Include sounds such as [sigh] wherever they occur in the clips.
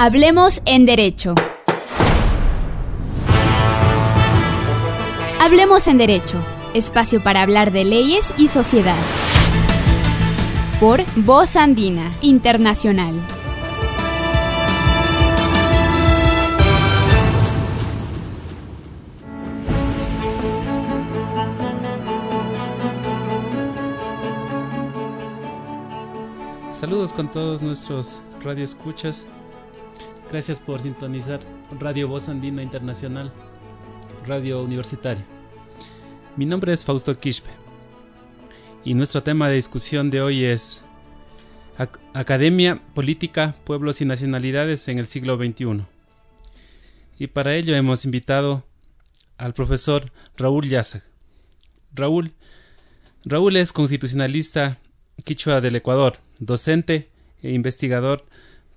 Hablemos en Derecho. Hablemos en Derecho, espacio para hablar de leyes y sociedad. Por Voz Andina Internacional. Saludos con todos nuestros radioescuchas. Gracias por sintonizar Radio Voz Andina Internacional, Radio Universitaria. Mi nombre es Fausto Quispe y nuestro tema de discusión de hoy es Academia, Política, Pueblos y Nacionalidades en el siglo XXI. Y para ello hemos invitado al profesor Raúl Yazag. Raúl, Raúl es constitucionalista quichua del Ecuador, docente e investigador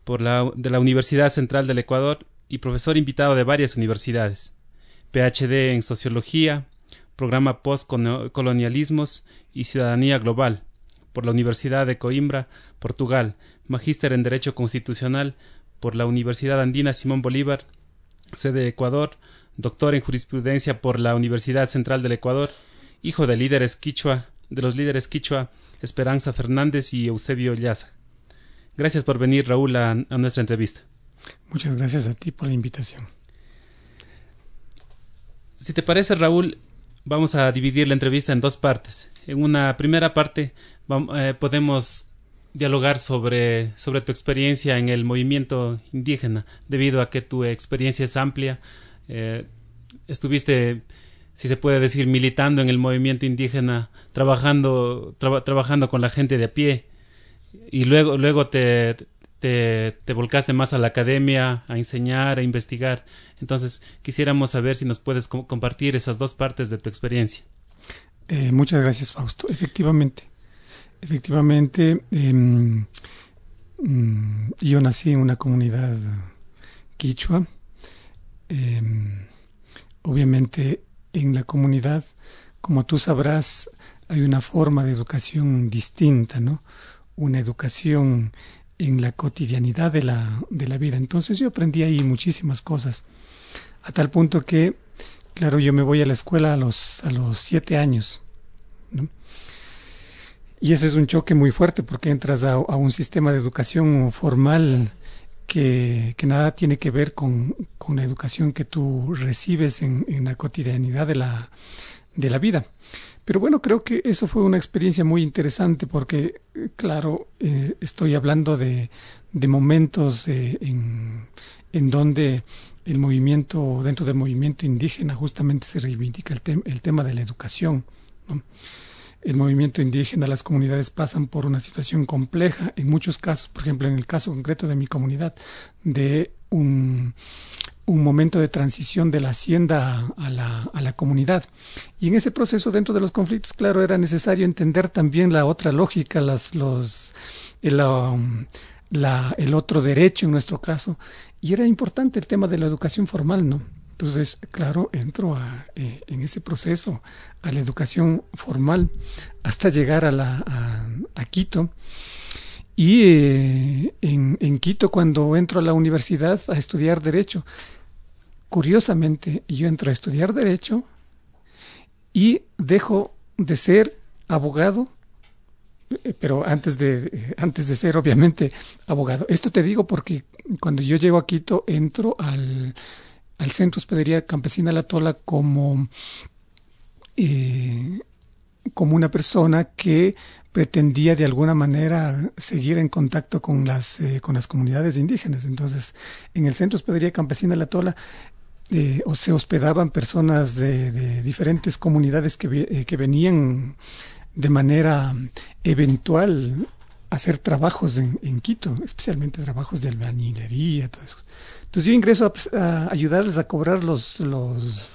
por la, de la Universidad Central del Ecuador y profesor invitado de varias universidades. PhD en Sociología, programa Postcolonialismos y Ciudadanía Global por la Universidad de Coimbra, Portugal, magíster en Derecho Constitucional por la Universidad Andina Simón Bolívar, sede Ecuador, doctor en Jurisprudencia por la Universidad Central del Ecuador, hijo de líderes quichua, de los líderes quichua Esperanza Fernández y Eusebio Llaza. Gracias por venir, Raúl, a, nuestra entrevista. Muchas gracias a ti por la invitación. Si te parece, Raúl, vamos a dividir la entrevista en dos partes. En una primera parte eh, podemos dialogar sobre, sobre tu experiencia en el movimiento indígena, debido a que tu experiencia es amplia. Eh, estuviste si se puede decir, militando en el movimiento indígena, trabajando, trabajando con la gente de a pie, y luego, luego te, te, volcaste más a la academia, a enseñar, a investigar. Entonces, quisiéramos saber si nos puedes compartir esas dos partes de tu experiencia. Eh, muchas gracias, Fausto. Efectivamente, efectivamente, em, mm, yo nací en una comunidad quichua. Em, obviamente en la comunidad, como tú sabrás, hay una forma de educación distinta, ¿no? Una educación en la cotidianidad de la, de la vida. Entonces yo aprendí ahí muchísimas cosas, a tal punto que, claro, yo me voy a la escuela a los, a los siete años. Y ese es un choque muy fuerte porque entras a, a un sistema de educación formal que, nada tiene que ver con, la educación que tú recibes en, la cotidianidad de la, de la vida. Pero bueno, creo que eso fue una experiencia muy interesante porque, claro, eh, estoy hablando de, momentos eh, en, en, donde el movimiento, dentro del movimiento indígena, justamente se reivindica el, el tema de la educación. el movimiento indígena, las comunidades pasan por una situación compleja, en muchos casos, por ejemplo, en el caso concreto de mi comunidad, de un, momento de transición de la hacienda a la, a la, comunidad. Y en ese proceso, dentro de los conflictos, claro, era necesario entender también la otra lógica, las, los, el, um, el otro derecho en nuestro caso. Y era importante el tema de la educación formal, ¿no? Entonces, claro, entro a, eh, en ese proceso a la educación formal hasta llegar a, la, a, Quito. Y eh, en, en, Quito, cuando entro a la universidad a estudiar Derecho, curiosamente, yo entro a estudiar Derecho y dejo de ser abogado eh, pero antes de, antes de ser obviamente abogado. Esto te digo porque cuando yo llego a Quito entro al, al Centro Hospedería Campesina La Tola como, eh, como una persona que pretendía de alguna manera seguir en contacto con las, eh, con las comunidades indígenas. Entonces, en el Centro Hospedería Campesina La Tola eh, se hospedaban personas de, diferentes comunidades que, que venían de manera eventual a hacer trabajos en, en, Quito, especialmente trabajos de albañilería, todo eso. Entonces yo ingreso a, ayudarles a cobrar los, los,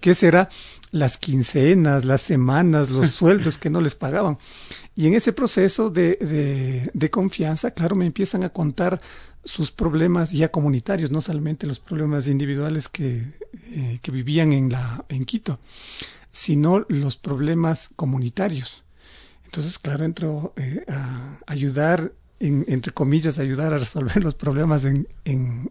¿qué será? Las quincenas, las semanas, los [laughs] sueldos que no les pagaban. Y en ese proceso de, de, confianza, claro, me empiezan a contar sus problemas ya comunitarios, no solamente los problemas individuales que, eh, que vivían en, la, en Quito, sino los problemas comunitarios. Entonces, claro, entro eh, a ayudar entre comillas, ayudar a resolver los problemas en, en,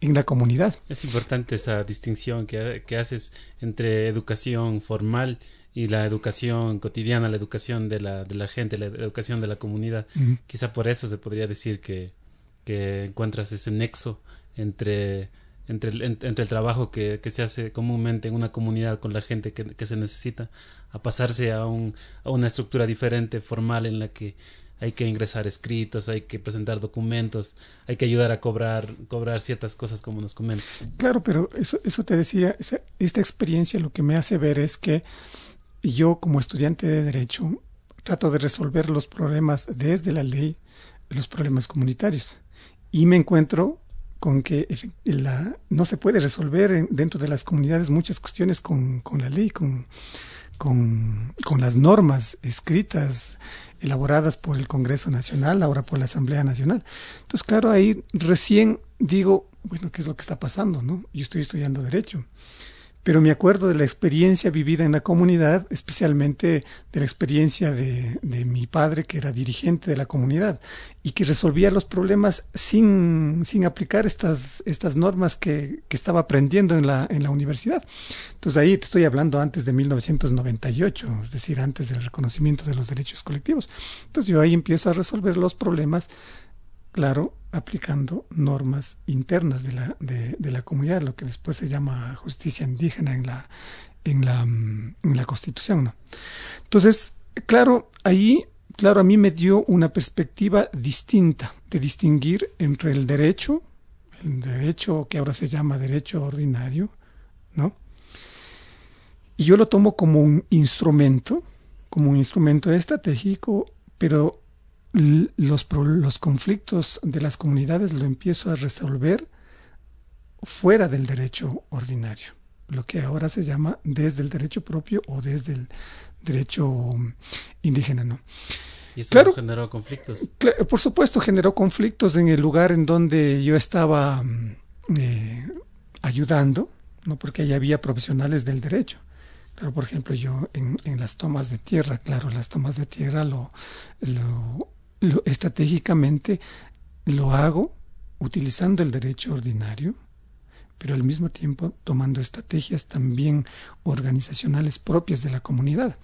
la comunidad. Es importante esa distinción que, que haces entre educación formal y la educación cotidiana, la educación de la, de la gente, la educación de la comunidad. Quizá por eso se podría decir que, que encuentras ese nexo entre, entre, el, entre el trabajo que, que, se hace comúnmente en una comunidad con la gente que, que se necesita, a pasarse a, un, a una estructura diferente, formal, en la que hay que ingresar escritos, hay que presentar documentos, hay que ayudar a cobrar, cobrar ciertas cosas como nos comentas. Claro, pero eso, eso te decía, esta experiencia lo que me hace ver es que yo como estudiante de derecho trato de resolver los problemas desde la ley, los problemas comunitarios. Y me encuentro con que la, no se puede resolver dentro de las comunidades muchas cuestiones con, con la ley, con, con, con, las normas escritas, elaboradas por el Congreso Nacional, ahora por la Asamblea Nacional. Entonces, claro, ahí recién digo, bueno, ¿qué es lo que está pasando? ¿no? Yo estoy estudiando Derecho pero me acuerdo de la experiencia vivida en la comunidad, especialmente de la experiencia de, mi padre, que era dirigente de la comunidad y que resolvía los problemas sin, sin aplicar estas, estas normas que, que, estaba aprendiendo en la, en la universidad. Entonces ahí te estoy hablando antes de 1998, es decir, antes del reconocimiento de los derechos colectivos. Entonces yo ahí empiezo a resolver los problemas claro, aplicando normas internas de la, de, la comunidad, lo que después se llama justicia indígena en la, en la, en la Constitución. ¿no? Entonces, claro, ahí, claro, a mí me dio una perspectiva distinta de distinguir entre el derecho, el derecho que ahora se llama derecho ordinario, ¿no? Y yo lo tomo como un instrumento, como un instrumento estratégico, pero los, los conflictos de las comunidades lo empiezo a resolver fuera del derecho ordinario, lo que ahora se llama desde el derecho propio o desde el derecho indígena, ¿no? ¿Y eso generó conflictos? por supuesto, generó conflictos en el lugar en donde yo estaba eh, ayudando, ¿no? porque ahí había profesionales del derecho. Pero, por ejemplo, yo en, en, las tomas de tierra, claro, las tomas de tierra lo, lo lo, estratégicamente lo hago utilizando el derecho ordinario, pero al mismo tiempo tomando estrategias también organizacionales propias de la comunidad.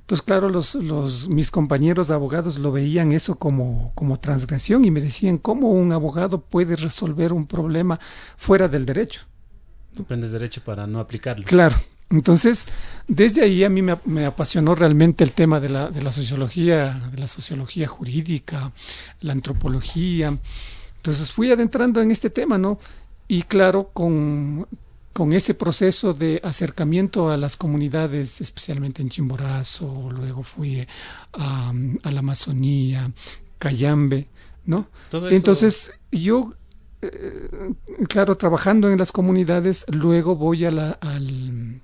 Entonces, claro, los, los, mis compañeros abogados lo veían eso como, como transgresión y me decían, ¿cómo un abogado puede resolver un problema fuera del derecho? Aprendes derecho para no aplicarlo. Claro, entonces, desde ahí a mí me, apasionó realmente el tema de la, de la, sociología, de la sociología jurídica, la antropología. Entonces fui adentrando en este tema, ¿no? Y claro, con, con ese proceso de acercamiento a las comunidades, especialmente en Chimborazo, luego fui a, a la Amazonía, Cayambe, ¿no? Entonces yo eh, claro, trabajando en las comunidades, luego voy a la, al,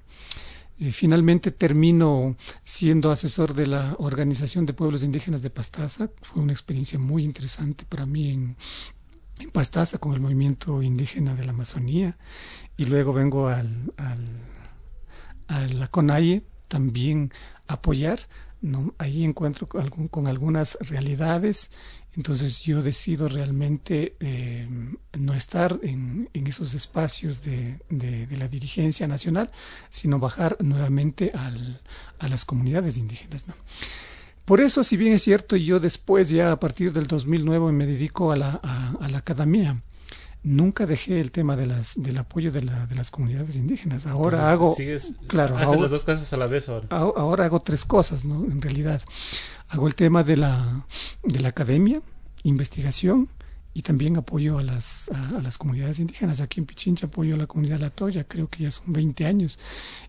finalmente termino siendo asesor de la Organización de Pueblos Indígenas de Pastaza. Fue una experiencia muy interesante para mí en, en Pastaza con el movimiento indígena de la Amazonía. Y luego vengo al, a la CONAIE también apoyar. ¿No? Ahí encuentro con, algunas realidades entonces yo decido realmente eh, no estar en, esos espacios de, la dirigencia nacional, sino bajar nuevamente a las comunidades indígenas. Por eso, si bien es cierto, yo después, ya a partir del 2009, me dedico a la, academia. Nunca dejé el tema de las, del apoyo de, las comunidades indígenas. Ahora hago. claro, haces las dos cosas a la vez ahora. Ahora hago tres cosas, ¿no? En realidad hago el tema de la, de la academia, investigación y también apoyo a las, a, las comunidades indígenas. Aquí en Pichincha apoyo a la comunidad Latoya, creo que ya son 20 años.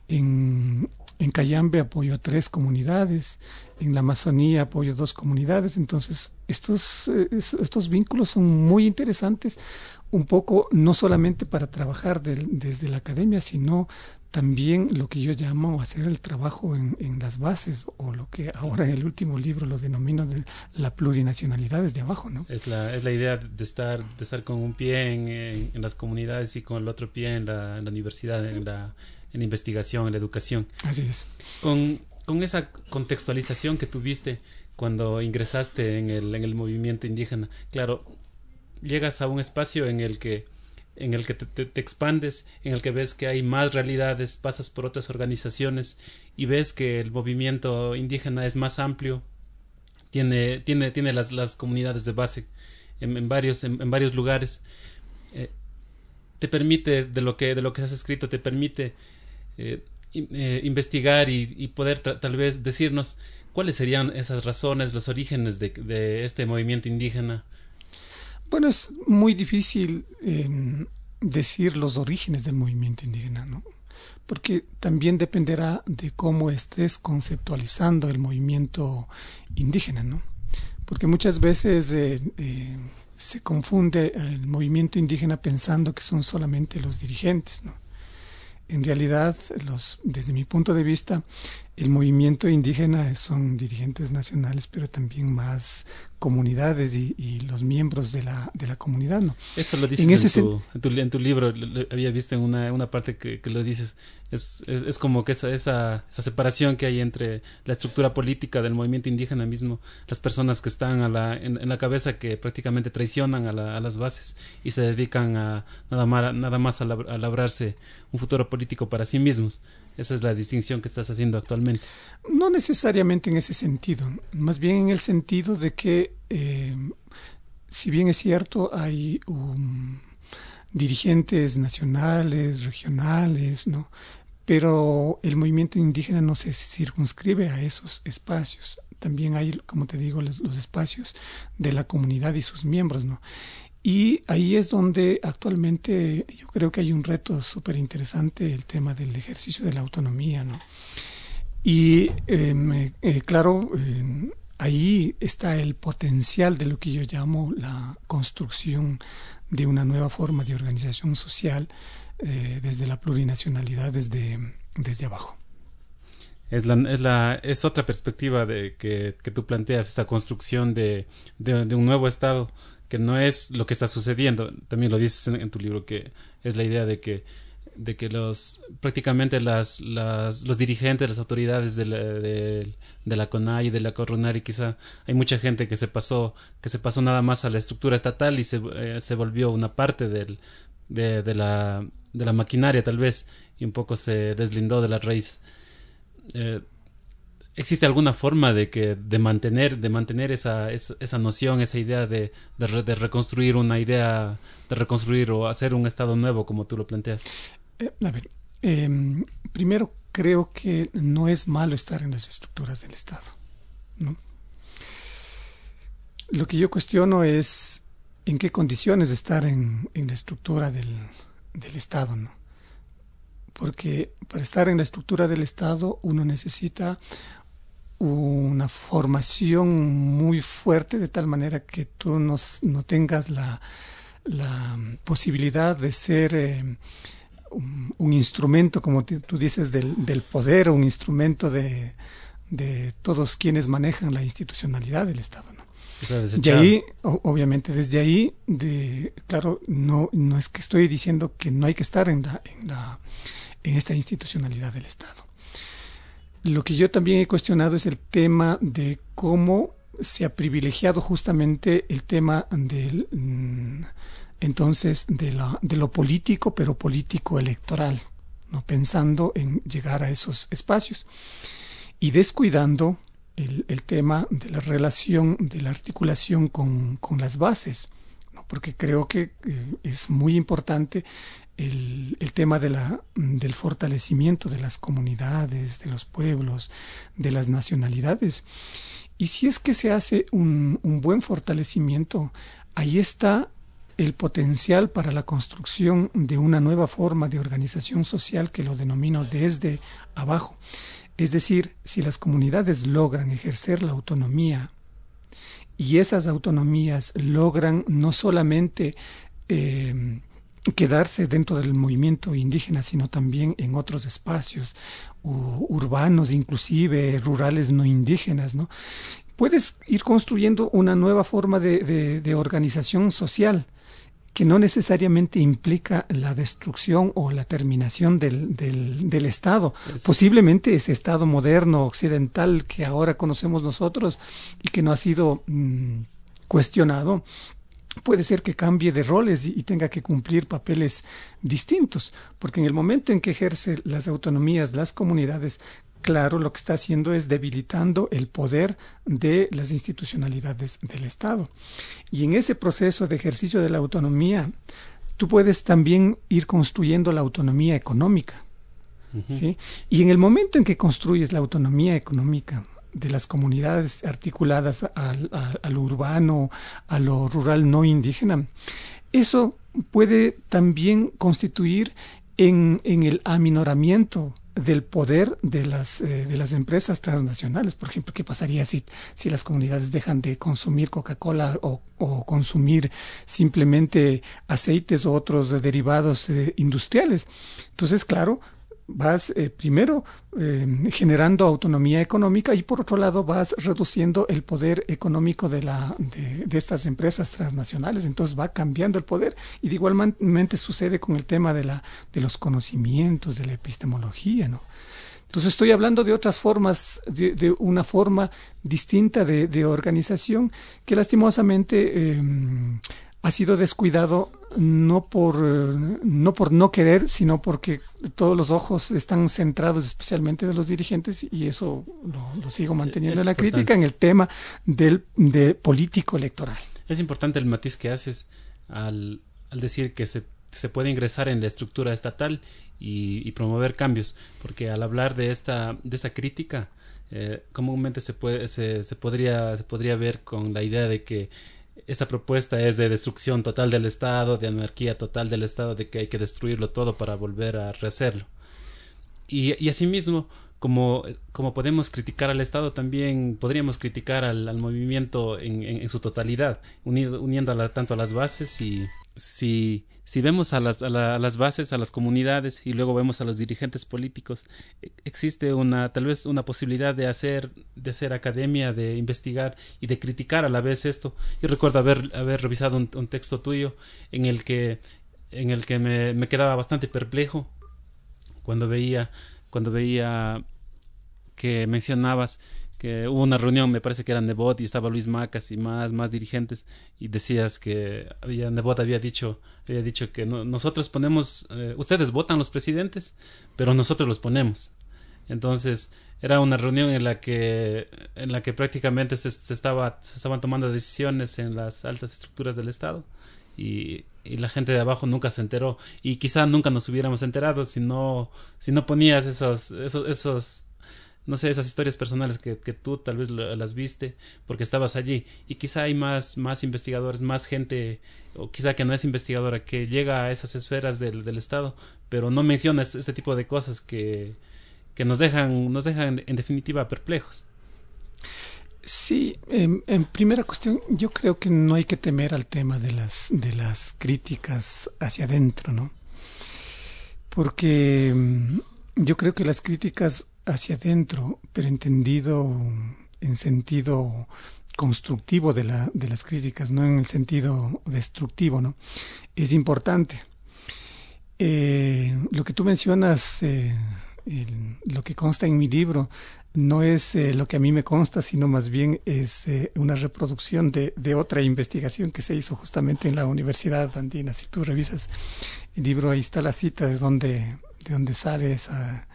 En, en Cayambe apoyo a tres comunidades, en la Amazonía apoyo a dos comunidades. Entonces, estos, eh, estos vínculos son muy interesantes, un poco no solamente para trabajar desde la academia, sino también lo que yo llamo hacer el trabajo en, las bases o lo que ahora en el último libro lo denomino de la plurinacionalidad desde abajo, ¿no? Es la, es la idea de estar, de estar con un pie en, en, las comunidades y con el otro pie en la, en la universidad, en la, en la investigación, en la educación. Así es. Con, con esa contextualización que tuviste, cuando ingresaste en el, en el movimiento indígena. Claro, llegas a un espacio en el que en el que te, expandes, en el que ves que hay más realidades, pasas por otras organizaciones y ves que el movimiento indígena es más amplio, tiene, tiene, tiene las, las comunidades de base en, varios, en, varios lugares. Eh, te permite, de lo que, de lo que has escrito, te permite eh, eh, investigar y, poder tal vez decirnos cuáles serían esas razones, los orígenes de, de este movimiento indígena. Bueno, es muy difícil em, decir los orígenes del movimiento indígena, ¿no? Porque también dependerá de cómo estés conceptualizando el movimiento indígena, ¿no? Porque muchas veces eh, eh, se confunde el movimiento indígena pensando que son solamente los dirigentes, ¿no? En realidad, los, desde mi punto de vista, el movimiento indígena son dirigentes nacionales, pero también más comunidades y, los miembros de la, de la comunidad, ¿no? Eso lo dices en, ese en, tu, en, tu, libro, había visto en una, una parte que, que lo dices, es, es, es, como que esa, esa, esa separación que hay entre la estructura política del movimiento indígena mismo, las personas que están a la, en, la cabeza que prácticamente traicionan a, la, a, las bases y se dedican a nada más, nada más a, a labrarse un futuro político para sí mismos. Esa es la distinción que estás haciendo actualmente. No necesariamente en ese sentido, más bien en el sentido de que, eh, si bien es cierto, hay um, dirigentes nacionales, regionales, ¿no? Pero el movimiento indígena no se circunscribe a esos espacios. También hay, como te digo, los, los espacios de la comunidad y sus miembros, ¿no? Y ahí es donde actualmente yo creo que hay un reto súper interesante, el tema del ejercicio de la autonomía, ¿no? Y em, eh, claro, em, ahí está el potencial de lo que yo llamo la construcción de una nueva forma de organización social eh, desde la plurinacionalidad, desde, desde abajo. Es, la, es, la, es otra perspectiva de que, que tú planteas, esa construcción de, de un nuevo Estado que no es lo que está sucediendo. También lo dices en, tu libro, que es la idea de que de que los prácticamente las, las los dirigentes las autoridades de la, de, la CONAI y de la Coronari quizá hay mucha gente que se pasó que se pasó nada más a la estructura estatal y se, eh, se volvió una parte del, de, de, la, de la maquinaria tal vez y un poco se deslindó de la raíz eh, ¿Existe alguna forma de que de mantener de mantener esa, esa, noción, esa idea de, de, reconstruir una idea, de reconstruir o hacer un estado nuevo como tú lo planteas? Eh, a ver, em, primero creo que no es malo estar en las estructuras del Estado, ¿no? Lo que yo cuestiono es en qué condiciones de estar en, en la estructura del, del Estado, ¿no? Porque para estar en la estructura del Estado uno necesita una formación muy fuerte de tal manera que tú no, no tengas la, la, posibilidad de ser eh, un, instrumento, como tú dices, del, del, poder, un instrumento de, de, todos quienes manejan la institucionalidad del Estado. ¿no? de ahí, obviamente, desde ahí, de, claro, no, no es que estoy diciendo que no hay que estar en, la, en, la, en esta institucionalidad del Estado lo que yo también he cuestionado es el tema de cómo se ha privilegiado justamente el tema del mm, entonces de, la, de lo político, pero político electoral, no pensando en llegar a esos espacios y descuidando el, el tema de la relación, de la articulación con, con las bases, ¿no? porque creo que eh, es muy importante el, tema de la, del fortalecimiento de las comunidades, de los pueblos, de las nacionalidades. Y si es que se hace un, un buen fortalecimiento, ahí está el potencial para la construcción de una nueva forma de organización social que lo denomino desde abajo. Es decir, si las comunidades logran ejercer la autonomía y esas autonomías logran no solamente eh, quedarse dentro del movimiento indígena, sino también en otros espacios urbanos, inclusive rurales no indígenas, ¿no? Puedes ir construyendo una nueva forma de, de, organización social que no necesariamente implica la destrucción o la terminación del, del, Estado. Posiblemente ese Estado moderno, occidental, que ahora conocemos nosotros y que no ha sido mm, cuestionado, puede ser que cambie de roles y, tenga que cumplir papeles distintos, porque en el momento en que ejerce las autonomías, las comunidades, claro, lo que está haciendo es debilitando el poder de las institucionalidades del Estado. Y en ese proceso de ejercicio de la autonomía, tú puedes también ir construyendo la autonomía económica. ¿sí? Y en el momento en que construyes la autonomía económica, de las comunidades articuladas al, a, lo urbano, a lo rural no indígena, eso puede también constituir en, el aminoramiento del poder de las, eh, de las empresas transnacionales. Por ejemplo, ¿qué pasaría si, si las comunidades dejan de consumir Coca-Cola o, o, consumir simplemente aceites o otros derivados eh, industriales? Entonces, claro, vas eh, primero eh, generando autonomía económica y por otro lado vas reduciendo el poder económico de, la, de, estas empresas transnacionales. Entonces va cambiando el poder y de igualmente sucede con el tema de, la, de los conocimientos, de la epistemología, ¿no? Entonces estoy hablando de otras formas, de, una forma distinta de, organización que lastimosamente em, ha sido descuidado no por, eh, no por no querer, sino porque todos los ojos están centrados especialmente de los dirigentes y eso lo, sigo manteniendo en la crítica en el tema del de político electoral. Es importante el matiz que haces al, al decir que se, se, puede ingresar en la estructura estatal y, promover cambios, porque al hablar de esta, de esta crítica, eh, comúnmente se, puede, se, se, podría, se podría ver con la idea de que esta propuesta es de destrucción total del Estado, de anarquía total del Estado, de que hay que destruirlo todo para volver a rehacerlo. Y, y asimismo, como, como podemos criticar al Estado, también podríamos criticar al, al movimiento en, en, su totalidad, unido, uniendo tanto a las bases y si si vemos a las, a, las bases, a las comunidades y luego vemos a los dirigentes políticos, e, existe una tal vez una posibilidad de hacer de academia, de investigar y de criticar a la vez esto. Yo recuerdo haber haber revisado un, un texto tuyo en el que en el que me, me quedaba bastante perplejo cuando veía cuando veía que mencionabas que hubo una reunión, me parece que era Nebot y estaba Luis Macas y más, más dirigentes y decías que había, Nebot había dicho, había dicho que nosotros ponemos, eh, ustedes votan los presidentes, pero nosotros los ponemos. Entonces, era una reunión en la que, en la que prácticamente se, estaba, estaban tomando decisiones en las altas estructuras del Estado. Y, y, la gente de abajo nunca se enteró y quizá nunca nos hubiéramos enterado si no si no ponías esos esos esos no sé, esas historias personales que, que tú tal vez las viste porque estabas allí y quizá hay más, más investigadores, más gente o quizá que no es investigadora que llega a esas esferas del, del Estado pero no menciona este, este, tipo de cosas que, que nos dejan, nos dejan en definitiva perplejos. Sí, en, primera cuestión, yo creo que no hay que temer al tema de las, de las críticas hacia adentro, ¿no? Porque mm, yo creo que las críticas hacia adentro, pero entendido en sentido constructivo de, la, de las críticas, no en el sentido destructivo, ¿no? Es importante. Eh, lo que tú mencionas, eh, lo que consta en mi libro, no es eh, lo que a mí me consta, sino más bien es una reproducción de, de, otra investigación que se hizo justamente en la Universidad Andina. Si tú revisas el libro, ahí está la cita de donde, de donde sale esa,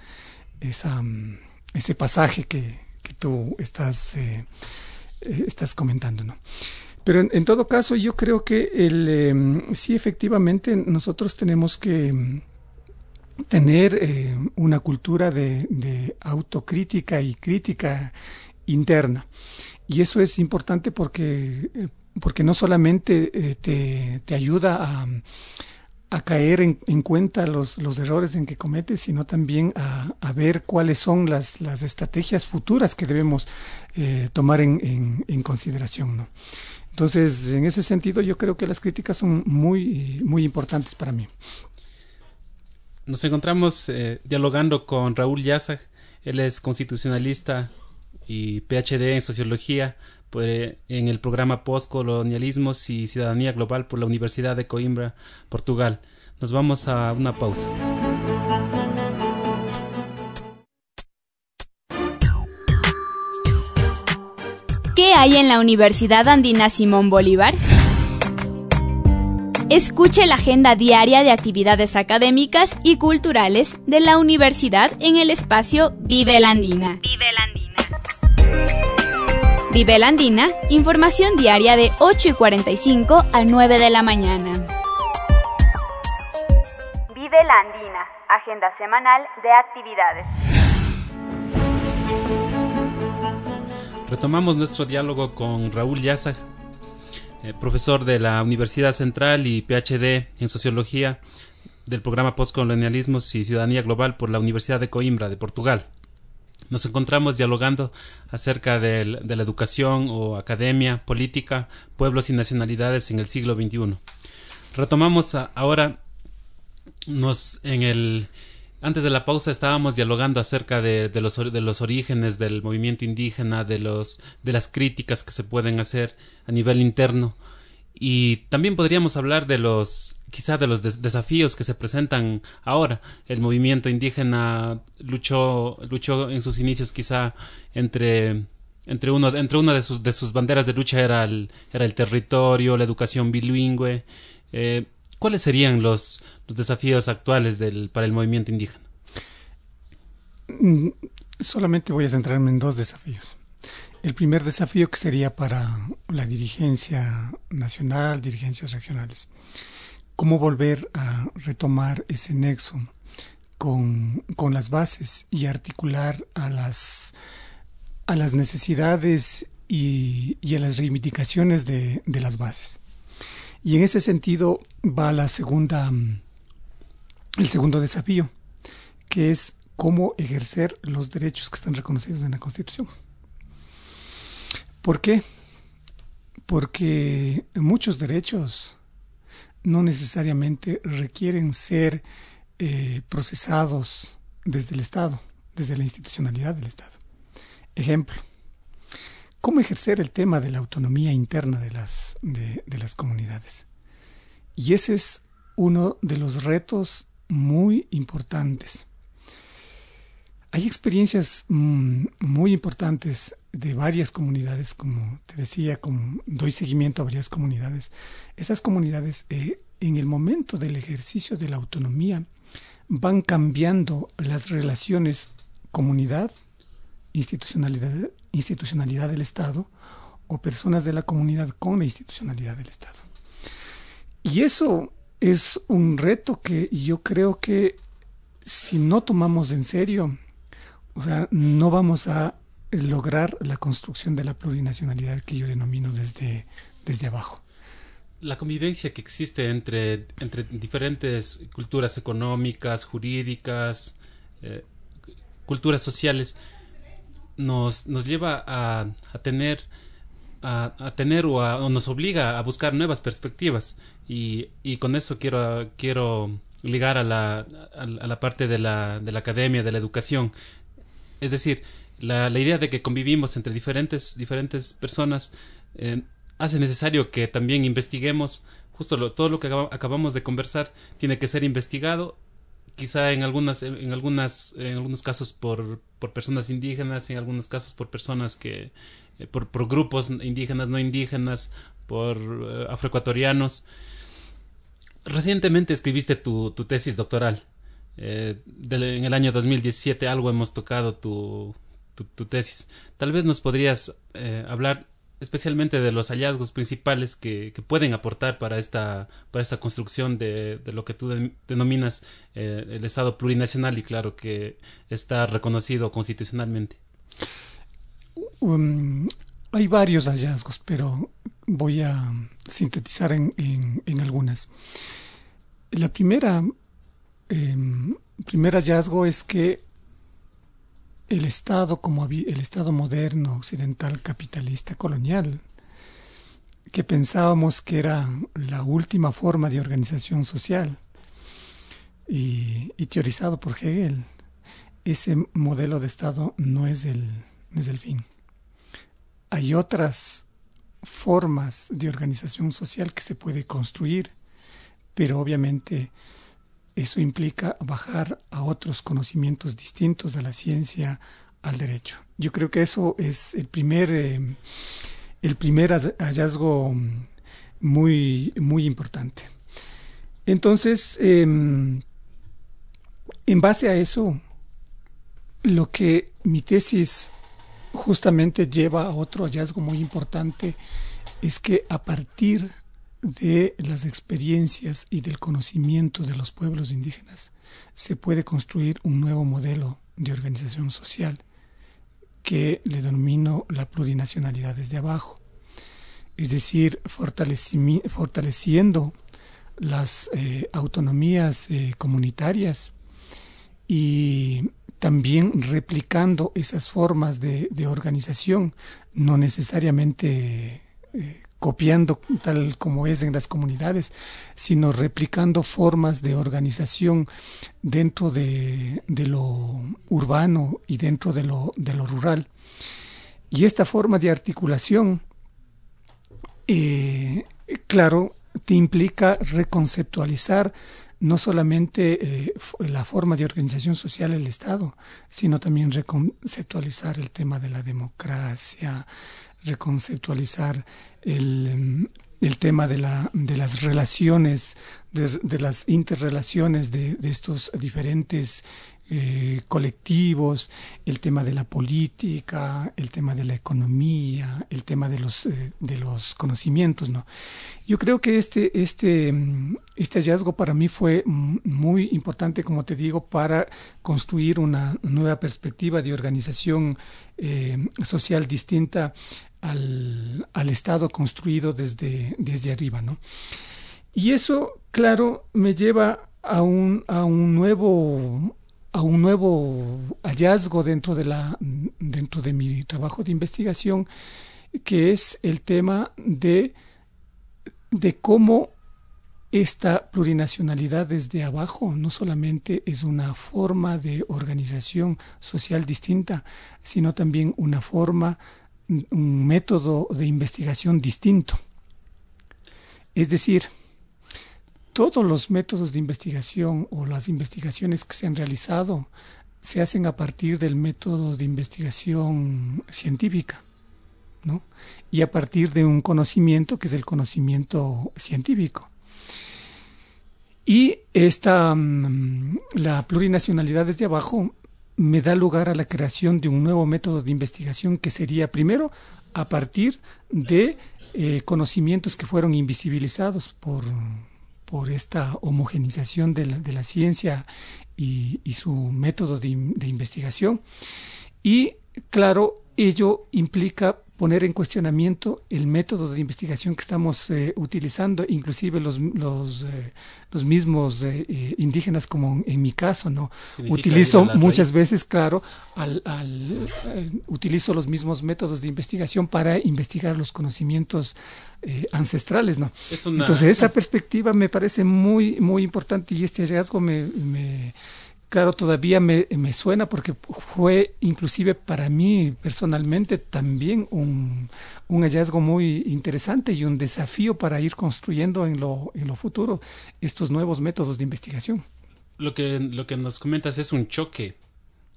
mm, ese pasaje que, tú estás, eh, eh, estás comentando, ¿no? Pero en, todo caso, yo creo que el, eh, sí, efectivamente, nosotros tenemos que mm, tener eh, una cultura de, de, autocrítica y crítica interna. Y eso es importante porque, porque no solamente te, te ayuda a a caer en, en cuenta los, los, errores en que cometes, sino también a, a ver cuáles son las, las, estrategias futuras que debemos eh, tomar en, en, consideración. ¿no? Entonces, en ese sentido, yo creo que las críticas son muy, muy importantes para mí. Nos encontramos eh, dialogando con Raúl Yazag. Él es constitucionalista y PhD en sociología en el programa Postcolonialismos y Ciudadanía Global por la Universidad de Coimbra, Portugal. Nos vamos a una pausa. ¿Qué hay en la Universidad Andina Simón Bolívar? Escuche la agenda diaria de actividades académicas y culturales de la universidad en el espacio Vive la Andina. Vive la Andina. Vive la Andina, información diaria de 8 y 45 a 9 de la mañana. Vive la Andina, agenda semanal de actividades. Retomamos nuestro diálogo con Raúl Yazag, eh, profesor de la Universidad Central y PhD en Sociología del programa Postcolonialismos y Ciudadanía Global por la Universidad de Coimbra de Portugal. Nos encontramos dialogando acerca de, la educación o academia, política, pueblos y nacionalidades en el siglo XXI. Retomamos ahora nos en el antes de la pausa estábamos dialogando acerca de, los, de, los, orígenes del movimiento indígena, de, los, de las críticas que se pueden hacer a nivel interno. Y también podríamos hablar de los, quizá de los desafíos que se presentan ahora. El movimiento indígena luchó, luchó en sus inicios quizá entre, entre uno, entre una de sus, de sus banderas de lucha era el, era el territorio, la educación bilingüe. Eh, ¿Cuáles serían los, desafíos actuales del, para el movimiento indígena? Mm, solamente voy a centrarme en dos desafíos. El primer desafío que sería para la dirigencia nacional, dirigencias regionales. ¿Cómo volver a retomar ese nexo con, las bases y articular a las, a las necesidades y, a las reivindicaciones de, de las bases? Y en ese sentido va la segunda, el segundo desafío, que es cómo ejercer los derechos que están reconocidos en la Constitución. ¿Por qué? Porque muchos derechos no necesariamente requieren ser eh, procesados desde el Estado, desde la institucionalidad del Estado. Ejemplo, cómo ejercer el tema de la autonomía interna de las, de, las comunidades. Y ese es uno de los retos muy importantes. Hay experiencias mm, muy importantes de varias comunidades, como te decía, como doy seguimiento a varias comunidades. Esas comunidades, eh, en el momento del ejercicio de la autonomía, van cambiando las relaciones comunidad, institucionalidad, institucionalidad del Estado o personas de la comunidad con la institucionalidad del Estado. Y eso es un reto que yo creo que si no tomamos en serio, o sea, no vamos a lograr la construcción de la plurinacionalidad que yo denomino desde, desde abajo. La convivencia que existe entre, entre diferentes culturas económicas, jurídicas, eh, culturas sociales, nos, nos lleva a, a tener a, tener o, nos obliga a buscar nuevas perspectivas y, y con eso quiero quiero ligar a la, a, la parte de la, de la academia de la educación es decir la, idea de que convivimos entre diferentes diferentes personas eh, hace necesario que también investiguemos. Justo todo lo que acabamos de conversar tiene que ser investigado quizá en algunas en algunas en algunos casos por, por personas indígenas en algunos casos por personas que eh, por, por, grupos indígenas no indígenas por uh, afroecuatorianos. Recientemente escribiste tu, tu tesis doctoral eh, en el año 2017 algo hemos tocado tu, tesis tal vez nos podrías eh, hablar especialmente de los hallazgos principales que, pueden aportar para esta, para esta construcción de, lo que tú denominas eh, el Estado plurinacional y claro que está reconocido constitucionalmente. Um, hay varios hallazgos, pero voy a sintetizar en, en, algunas. La primera, em, primer hallazgo es que el Estado como el Estado moderno, occidental, capitalista, colonial, que pensábamos que era la última forma de organización social y, teorizado por Hegel, ese modelo de Estado no es el, no es el fin. hay otras formas de organización social que se puede construir, pero obviamente eso implica bajar a otros conocimientos distintos de la ciencia al derecho. Yo creo que eso es el primer, eh, el primer hallazgo muy, muy importante. Entonces, em, en base a eso, lo que mi tesis justamente lleva a otro hallazgo muy importante es que a partir de las experiencias y del conocimiento de los pueblos indígenas se puede construir un nuevo modelo de organización social que le denomino la plurinacionalidad desde abajo, es decir, fortaleciendo las eh, autonomías eh, comunitarias y también replicando esas formas de, organización, no necesariamente eh, copiando tal como es en las comunidades, sino replicando formas de organización dentro de, lo urbano y dentro de lo, rural. Y esta forma de articulación, eh, claro, te implica reconceptualizar no solamente eh, la forma de organización social del Estado, sino también reconceptualizar el tema de la democracia, reconceptualizar el, el tema de, la, de las relaciones, de, las interrelaciones de, de, estos diferentes eh, colectivos, el tema de la política, el tema de la economía, el tema de los, eh, de los conocimientos, ¿no? Yo creo que este, este, este hallazgo para mí fue muy importante, como te digo, para construir una nueva perspectiva de organización eh, social distinta al, al, Estado construido desde, desde arriba, ¿no? Y eso, claro, me lleva a un, a un nuevo a un nuevo hallazgo dentro de, la, dentro de mi trabajo de investigación, que es el tema de, de cómo esta plurinacionalidad desde abajo no solamente es una forma de organización social distinta, sino también una forma, un método de investigación distinto. Es decir, todos los métodos de investigación o las investigaciones que se han realizado se hacen a partir del método de investigación científica, ¿no? Y a partir de un conocimiento que es el conocimiento científico. Y esta, mm, la plurinacionalidad desde abajo me da lugar a la creación de un nuevo método de investigación que sería primero a partir de eh, conocimientos que fueron invisibilizados por por esta homogenización de la, ciencia y, su método de, de investigación. Y claro, ello implica poner en cuestionamiento el método de investigación que estamos eh, utilizando, inclusive los, los, eh, los mismos eh, indígenas, como en mi caso, ¿no? Utilizo muchas veces, claro, al, al utilizo los mismos métodos de investigación para investigar los conocimientos ancestrales, ¿no? Entonces, esa [laughs] perspectiva me parece muy, muy importante y este hallazgo me, me claro, todavía me, me, suena porque fue inclusive para mí personalmente también un, un, hallazgo muy interesante y un desafío para ir construyendo en lo, en futuro estos nuevos métodos de investigación. Lo que, lo que nos comentas es un choque,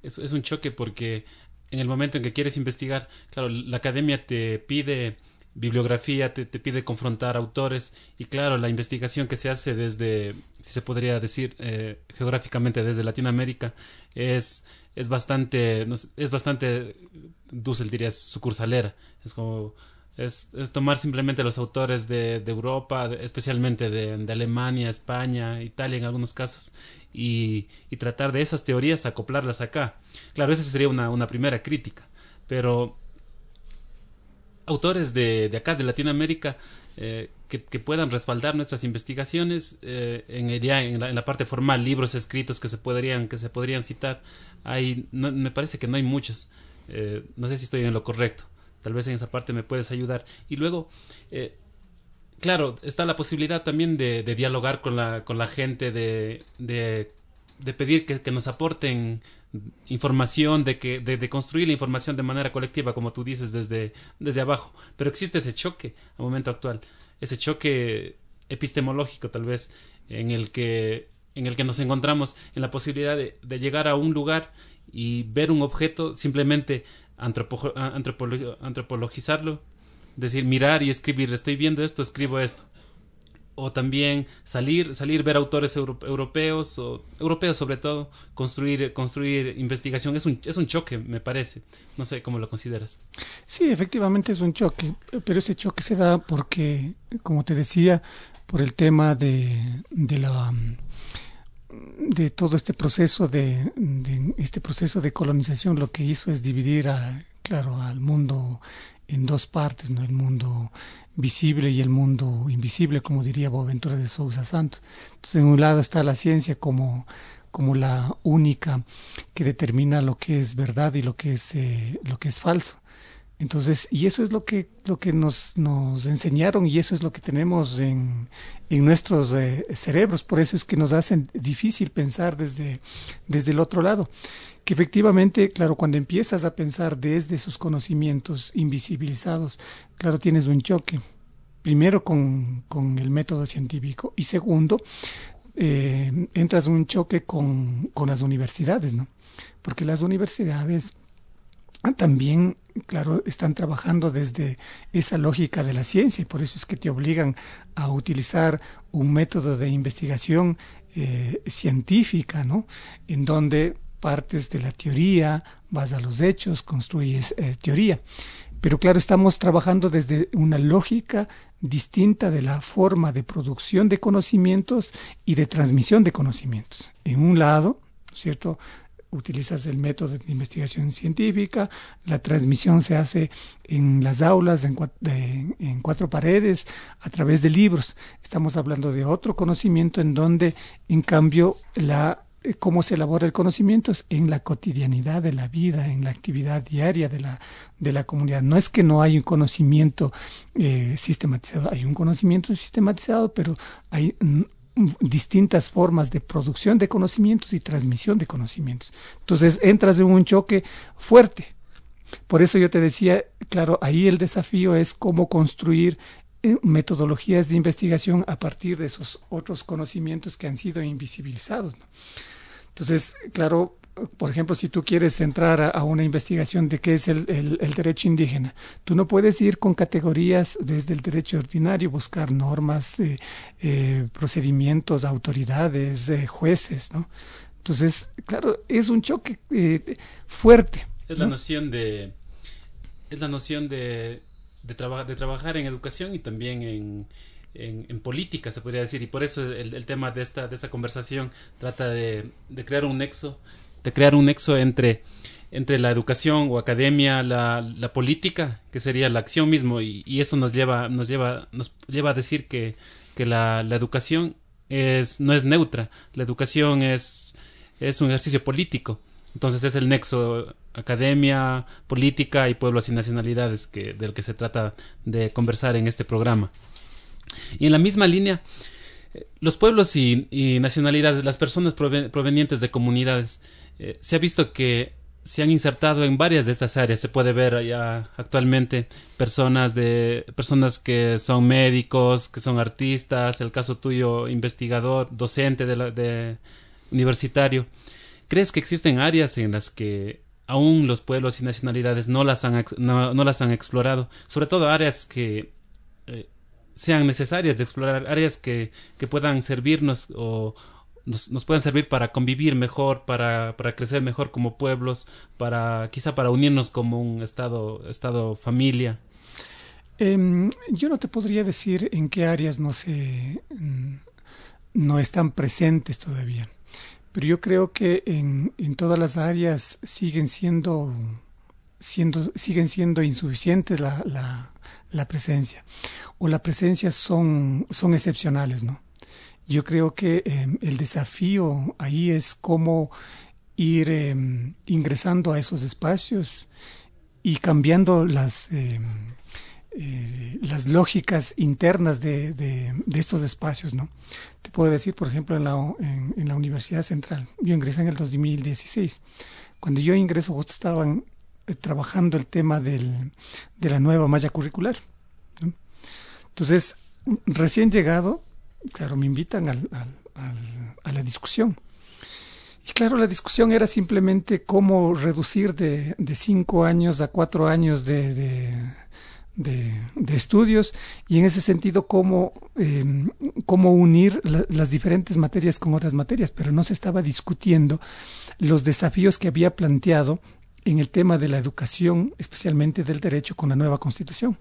es, es un choque porque en el momento en que quieres investigar, claro, la academia te pide bibliografía, te, te, pide confrontar autores y claro, la investigación que se hace desde, si se podría decir eh, geográficamente desde Latinoamérica es, es bastante, es bastante, Dussel diría, sucursalera, es como, es, es tomar simplemente los autores de, de Europa, especialmente de, de, Alemania, España, Italia en algunos casos, y, y tratar de esas teorías acoplarlas acá. Claro, esa sería una, una primera crítica, pero autores de, de acá, de Latinoamérica, eh, que, que, puedan respaldar nuestras investigaciones eh, en, el, ya en, la, parte formal, libros escritos que se podrían, que se podrían citar. Hay, no, me parece que no hay muchos. Eh, no sé si estoy en lo correcto. Tal vez en esa parte me puedes ayudar. Y luego, claro, está la posibilidad también de, de, dialogar con la, con la gente, de, de, de pedir que, que nos aporten información, de, que, de, construir la información de manera colectiva, como tú dices, desde, desde abajo. Pero existe ese choque al momento actual, ese choque epistemológico tal vez, en el que, en el que nos encontramos en la posibilidad de, llegar a un lugar y ver un objeto, simplemente antropologizarlo, decir, mirar y escribir, estoy viendo esto, escribo esto o también salir, salir ver autores europeos, o europeos sobre todo, construir, construir investigación, es un, es un choque, me parece. No sé cómo lo consideras. Sí, efectivamente es un choque, pero ese choque se da porque, como te decía, por el tema de, de la de todo este proceso de, de, este proceso de colonización lo que hizo es dividir a, claro al mundo en dos partes, ¿no? El mundo visible y el mundo invisible, como diría Boaventura de Sousa Santos. Entonces, en un lado está la ciencia como, como la única que determina lo que es verdad y lo que es, eh, lo que es falso. Entonces, y eso es lo que, lo que nos, nos enseñaron y eso es lo que tenemos en, en nuestros eh, cerebros. Por eso es que nos hacen difícil pensar desde, desde el otro lado que efectivamente, claro, cuando empiezas a pensar desde esos conocimientos invisibilizados, claro, tienes un choque. Primero con, con el método científico y segundo, eh, entras en un choque con, con las universidades, ¿no? Porque las universidades también, claro, están trabajando desde esa lógica de la ciencia y por eso es que te obligan a utilizar un método de investigación eh, científica, ¿no? En donde partes de la teoría, vas a los hechos, construyes eh, teoría. Pero claro, estamos trabajando desde una lógica distinta de la forma de producción de conocimientos y de transmisión de conocimientos. En un lado, ¿cierto? Utilizas el método de investigación científica, la transmisión se hace en las aulas, en en cuatro paredes, a través de libros. Estamos hablando de otro conocimiento en donde, en cambio, la cómo se elabora el conocimiento en la cotidianidad de la vida, en la actividad diaria de la, de la comunidad. No es que no hay un conocimiento eh, sistematizado, hay un conocimiento sistematizado, pero hay distintas formas de producción de conocimientos y transmisión de conocimientos. Entonces entras en un choque fuerte. Por eso yo te decía, claro, ahí el desafío es cómo construir eh, metodologías de investigación a partir de esos otros conocimientos que han sido invisibilizados. Entonces, claro, por ejemplo, si tú quieres entrar a, una investigación de qué es el, derecho indígena, tú no puedes ir con categorías desde el derecho ordinario, buscar normas, eh, eh, procedimientos, autoridades, eh, jueces, ¿no? Entonces, claro, es un choque fuerte. Es la noción de, es la noción de, de, de trabajar en educación y también en, en, política, se podría decir, y por eso el, tema de esta, de esta conversación trata de, crear un nexo, de crear un nexo entre, entre la educación o academia, la, la política, que sería la acción mismo, y, eso nos lleva, nos lleva, nos lleva a decir que, que la, la, educación es, no es neutra, la educación es, es un ejercicio político. Entonces es el nexo academia, política y pueblos y nacionalidades que, del que se trata de conversar en este programa. Y en la misma línea, los pueblos y, nacionalidades, las personas provenientes de comunidades, eh, se ha visto que se han insertado en varias de estas áreas. Se puede ver ya actualmente personas de personas que son médicos, que son artistas, el caso tuyo investigador, docente de, de universitario. ¿Crees que existen áreas en las que aún los pueblos y nacionalidades no las han, no, no las han explorado? Sobre todo áreas que eh, sean necesarias de explorar áreas que, que puedan servirnos o nos, nos puedan servir para convivir mejor, para, para crecer mejor como pueblos, para quizá para unirnos como un estado, estado familia. Em, yo no te podría decir en qué áreas no se mm, no están presentes todavía, pero yo creo que en, en todas las áreas siguen siendo, siendo siguen siendo insuficientes la, la, la presencia o la presencia son, son excepcionales, ¿no? Yo creo que em, el desafío ahí es cómo ir em, ingresando a esos espacios y cambiando las, em, eh, las lógicas internas de, de, estos espacios, ¿no? Te puedo decir, por ejemplo, en la, en, la Universidad Central, yo ingresé en el 2016. Cuando yo ingreso, justo estaban trabajando el tema del, de la nueva malla curricular. Entonces, recién llegado, claro, me invitan al, a la discusión. Y claro, la discusión era simplemente cómo reducir de, de cinco años a cuatro años de, de, estudios y en ese sentido cómo, em, cómo unir las diferentes materias con otras materias, pero no se estaba discutiendo los desafíos que había planteado en el tema de la educación, especialmente del derecho con la nueva constitución.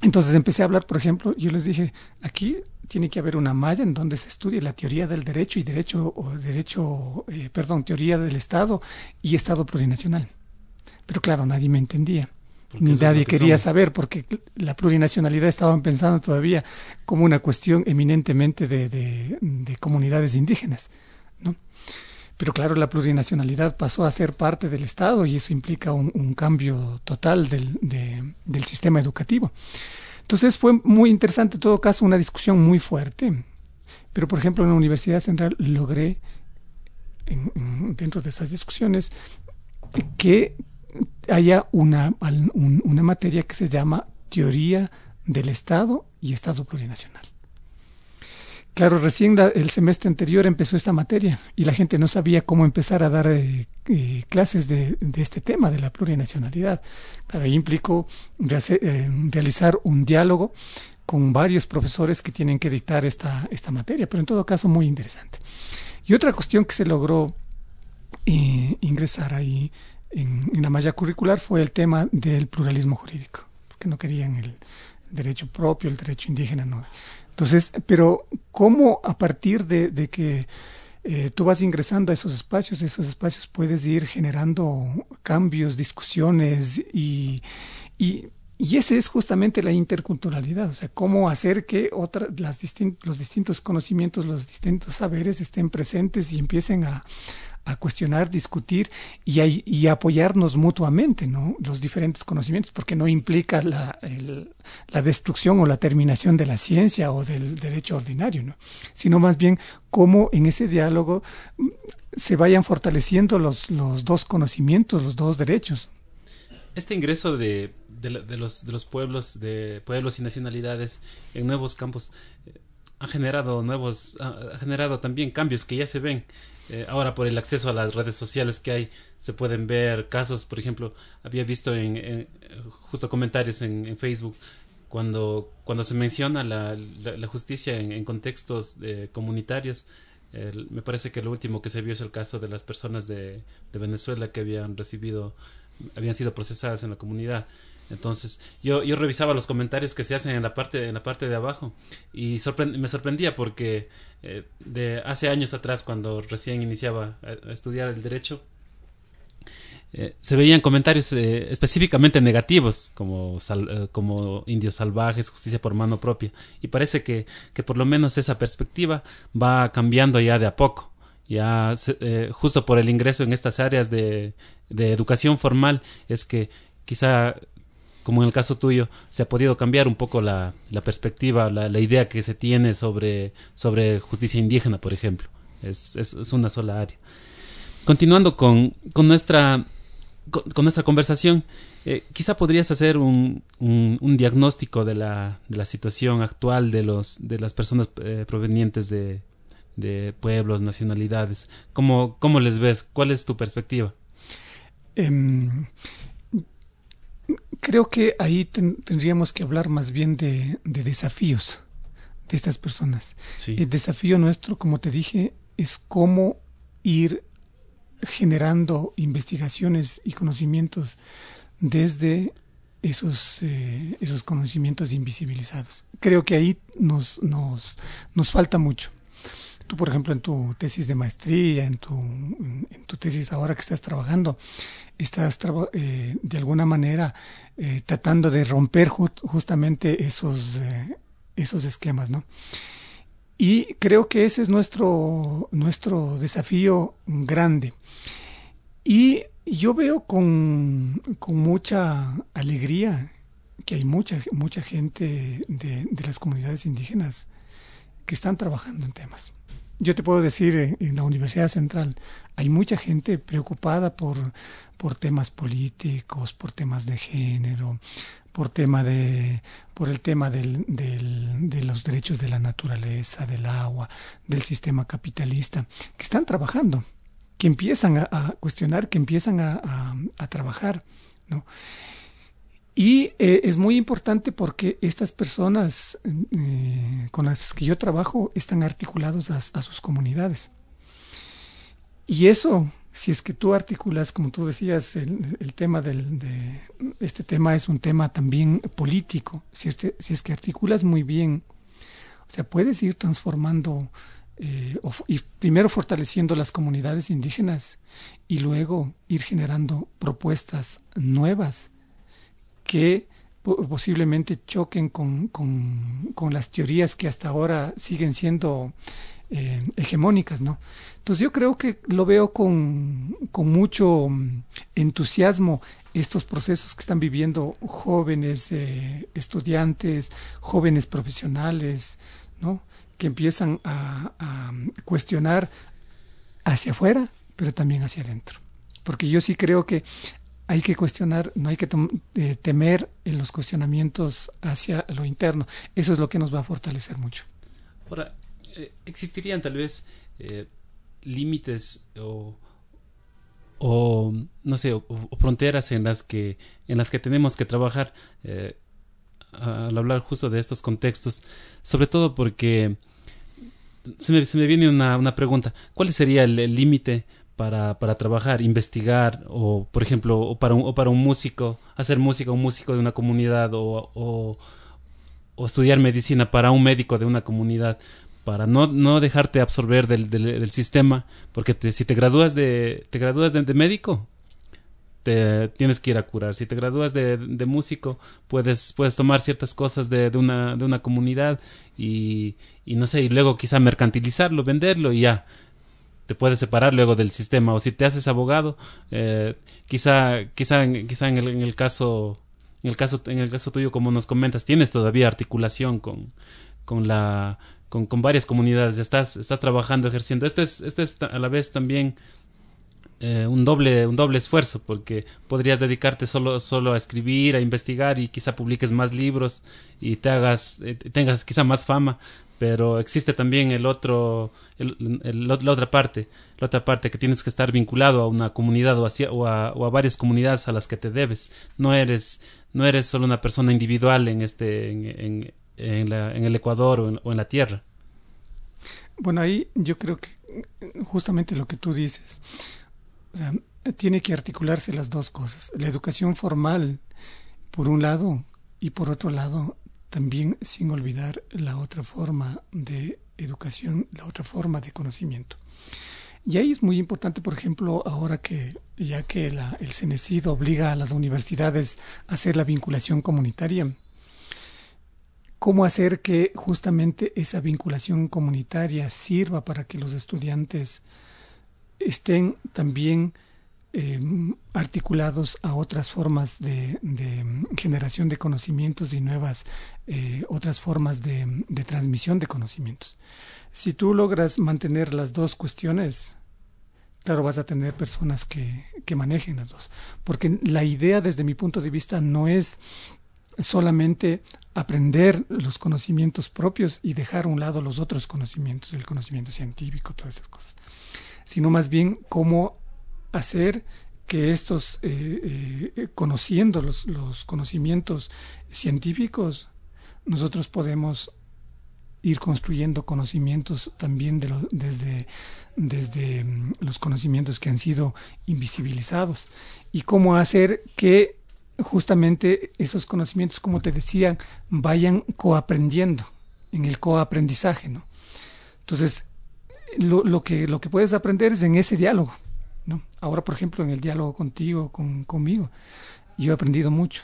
Entonces empecé a hablar, por ejemplo, yo les dije, aquí tiene que haber una malla en donde se estudie la teoría del derecho y derecho, o derecho, eh, perdón, teoría del Estado y Estado plurinacional. Pero claro, nadie me entendía ni nadie quería saber, porque la plurinacionalidad estaban pensando todavía como una cuestión eminentemente de, de, comunidades indígenas. ¿no? Pero claro, la plurinacionalidad pasó a ser parte del Estado y eso implica un, cambio total del, sistema educativo. Entonces fue muy interesante, en todo caso, una discusión muy fuerte. Pero, por ejemplo, en la Universidad Central logré, dentro de esas discusiones, que haya una, una materia que se llama teoría del Estado y Estado plurinacional. Claro, recién el semestre anterior empezó esta materia y la gente no sabía cómo empezar a dar eh, eh, clases de, este tema, de la plurinacionalidad. Claro, ahí implicó eh, realizar un diálogo con varios profesores que tienen que dictar esta, esta materia, pero en todo caso muy interesante. Y otra cuestión que se logró ingresar ahí en, la malla curricular fue el tema del pluralismo jurídico, porque no querían el derecho propio, el derecho indígena. No. Entonces, pero ¿cómo a partir de, que eh, tú vas ingresando a esos espacios, esos espacios puedes ir generando cambios, discusiones y, y, y ese es justamente la interculturalidad, o sea, cómo hacer que otra, las los distintos conocimientos, los distintos saberes estén presentes y empiecen a, a cuestionar, discutir y, apoyarnos mutuamente. Los diferentes conocimientos, porque no implica la, la, destrucción o la terminación de la ciencia o del derecho ordinario, ¿no? Sino más bien cómo en ese diálogo mm, se vayan fortaleciendo los, los dos conocimientos, los dos derechos. Este ingreso de, de, los, de los pueblos, de pueblos y nacionalidades en nuevos campos eh, ha generado nuevos, ha generado también cambios que ya se ven eh, ahora por el acceso a las redes sociales que hay se pueden ver casos por ejemplo había visto en, justo comentarios en, Facebook cuando cuando se menciona la, la, justicia en, contextos eh, comunitarios me parece que lo último que se vio es el caso de las personas de, de Venezuela que habían recibido habían sido procesadas en la comunidad entonces, yo, yo revisaba los comentarios que se hacen en la parte, en la parte de abajo y me sorprendía porque eh, de hace años atrás, cuando recién iniciaba a, estudiar el derecho, eh, se veían comentarios eh, específicamente negativos, como, como indios salvajes, justicia por mano propia. Y parece que, que por lo menos esa perspectiva va cambiando ya de a poco. Ya justo por el ingreso en estas áreas de, de educación formal es que quizá como en el caso tuyo, se ha podido cambiar un poco la, la perspectiva, la, la, idea que se tiene sobre, sobre justicia indígena, por ejemplo. Es, es, una sola área. Continuando con, con nuestra, con, nuestra conversación, eh, quizá podrías hacer un, un, diagnóstico de la, de la situación actual de, los, de las personas eh, provenientes de, de pueblos, nacionalidades. ¿Cómo, ¿Cómo les ves? ¿Cuál es tu perspectiva? Em, Creo que ahí tendríamos que hablar más bien de, desafíos de estas personas. El desafío nuestro, como te dije, es cómo ir generando investigaciones y conocimientos desde esos, eh, esos conocimientos invisibilizados. Creo que ahí nos, nos, nos falta mucho. Tú, por ejemplo, en tu tesis de maestría, en tu, tesis ahora que estás trabajando, estás eh, de alguna manera eh, tratando de romper justamente esos, eh, esos esquemas, ¿no? Y creo que ese es nuestro, nuestro desafío grande. Y yo veo con, con mucha alegría que hay mucha, mucha gente de, las comunidades indígenas que están trabajando en temas. Yo te puedo decir, en, la Universidad Central hay mucha gente preocupada por, por temas políticos, por temas de género, por tema de por el tema del, del, de los derechos de la naturaleza, del agua, del sistema capitalista, que están trabajando, que empiezan a, cuestionar, que empiezan a, a, trabajar, ¿no? Y eh, es muy importante porque estas personas eh, con las que yo trabajo están articulados a, sus comunidades. Y eso si es que tú articulas, como tú decías, el, tema del, de este tema es un tema también político, si, es que articulas muy bien, o sea, puedes ir transformando eh, y primero fortaleciendo las comunidades indígenas y luego ir generando propuestas nuevas que posiblemente choquen con, con, con, las teorías que hasta ahora siguen siendo eh, hegemónicas, ¿no? Entonces yo creo que lo veo con, con, mucho mm, entusiasmo estos procesos que están viviendo jóvenes eh, estudiantes, jóvenes profesionales, ¿no? Que empiezan a, cuestionar hacia afuera, pero también hacia adentro. Porque yo sí creo que hay que cuestionar, no hay que eh, temer en los cuestionamientos hacia lo interno. Eso es lo que nos va a fortalecer mucho. Ahora, eh, existirían tal vez eh, límites o, no sé, o, fronteras en las que en las que tenemos que trabajar al hablar justo de estos contextos, sobre todo porque se me, se me viene una, una, pregunta, ¿cuál sería el límite para, trabajar, investigar o, por ejemplo, o para, un, para un músico, hacer música, un músico de una comunidad o, estudiar medicina para un médico de una comunidad? para no, dejarte absorber del, sistema, porque si te gradúas de, te gradúas de, médico, te tienes que ir a curar. Si te gradúas de, músico, puedes, puedes tomar ciertas cosas de, de, una, de una comunidad y, y no sé, y luego quizá mercantilizarlo, venderlo y ya te puedes separar luego del sistema. O si te haces abogado, eh, quizá, quizá, quizá en el, en el caso, en el caso, en el caso tuyo, como nos comentas, tienes todavía articulación con, con la con, varias comunidades, estás, estás trabajando, ejerciendo. Esto es, esto es a la vez también eh, un, doble, un doble esfuerzo, porque podrías dedicarte solo, solo a escribir, a investigar y quizá publiques más libros y te hagas, eh, tengas quizá más fama, pero existe también el otro, la otra parte, la otra parte que tienes que estar vinculado a una comunidad o, a, varias comunidades a las que te debes. No eres, no eres solo una persona individual en este, en el Ecuador o en, la Tierra. Bueno, ahí yo creo que justamente lo que tú dices, tiene que articularse las dos cosas. La educación formal, por un lado, y por otro lado, también sin olvidar la otra forma de educación, la otra forma de conocimiento. Y ahí es muy importante, por ejemplo, ahora que ya que el CENESID obliga a las universidades a hacer la vinculación comunitaria, cómo hacer que justamente esa vinculación comunitaria sirva para que los estudiantes estén también em, articulados a otras formas de, generación de conocimientos y nuevas eh, otras formas de, transmisión de conocimientos. Si tú logras mantener las dos cuestiones, claro, vas a tener personas que, que manejen las dos. Porque la idea desde mi punto de vista no es solamente aprender los conocimientos propios y dejar a un lado los otros conocimientos, el conocimiento científico, todas esas cosas, sino más bien cómo hacer que estos, eh, eh, conociendo los, conocimientos científicos, nosotros podemos ir construyendo conocimientos también de desde, desde mm, los conocimientos que han sido invisibilizados y cómo hacer que justamente esos conocimientos, como te decía, vayan coaprendiendo en el coaprendizaje, ¿no? Entonces, lo, lo, que, lo que puedes aprender es en ese diálogo, ¿no? Ahora, por ejemplo, en el diálogo contigo, con, conmigo, yo he aprendido mucho,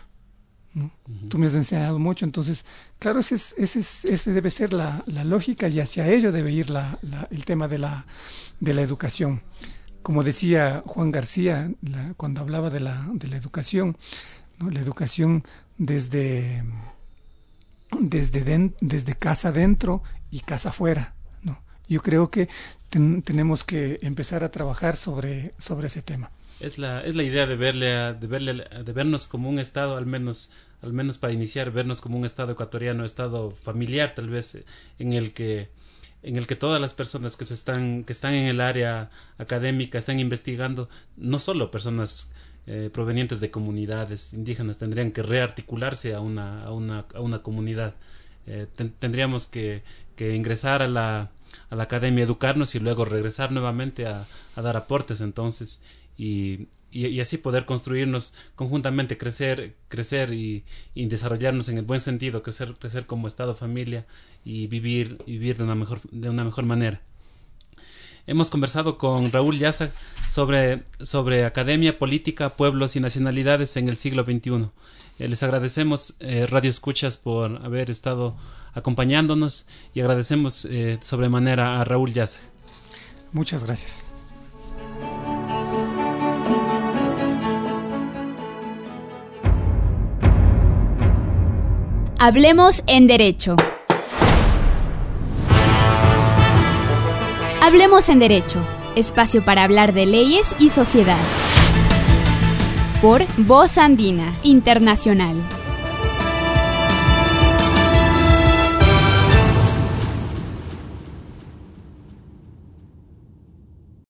¿no? Tú me has enseñado mucho, entonces, claro, ese, es, ese, es, ese debe ser la, la, lógica y hacia ello debe ir la, el tema de la, de la educación. Como decía Juan García cuando hablaba de la, de la educación, la educación desde, desde, desde casa adentro y casa afuera. ¿no? Yo creo que tenemos que empezar a trabajar sobre, sobre ese tema. Es la, es la idea de verle, de verle, de vernos como un estado, al menos, al menos para iniciar, vernos como un estado ecuatoriano, estado familiar, tal vez, en el que en el que todas las personas que se están que están en el área académica están investigando no solo personas eh, provenientes de comunidades indígenas tendrían que rearticularse a una a una, a una comunidad eh, tendríamos que, que ingresar a la a la academia educarnos y luego regresar nuevamente a, dar aportes entonces y, y, así poder construirnos conjuntamente, crecer, crecer y, y, desarrollarnos en el buen sentido, crecer, crecer como Estado, familia y vivir, vivir de una mejor, de una mejor manera. Hemos conversado con Raúl Yaza sobre, sobre academia, política, pueblos y nacionalidades en el siglo XXI. Eh, les agradecemos, eh, Radio Escuchas, por haber estado acompañándonos y agradecemos eh, sobremanera a Raúl Yaza. Muchas gracias. Hablemos en Derecho. Hablemos en Derecho, espacio para hablar de leyes y sociedad. Por Voz Andina Internacional.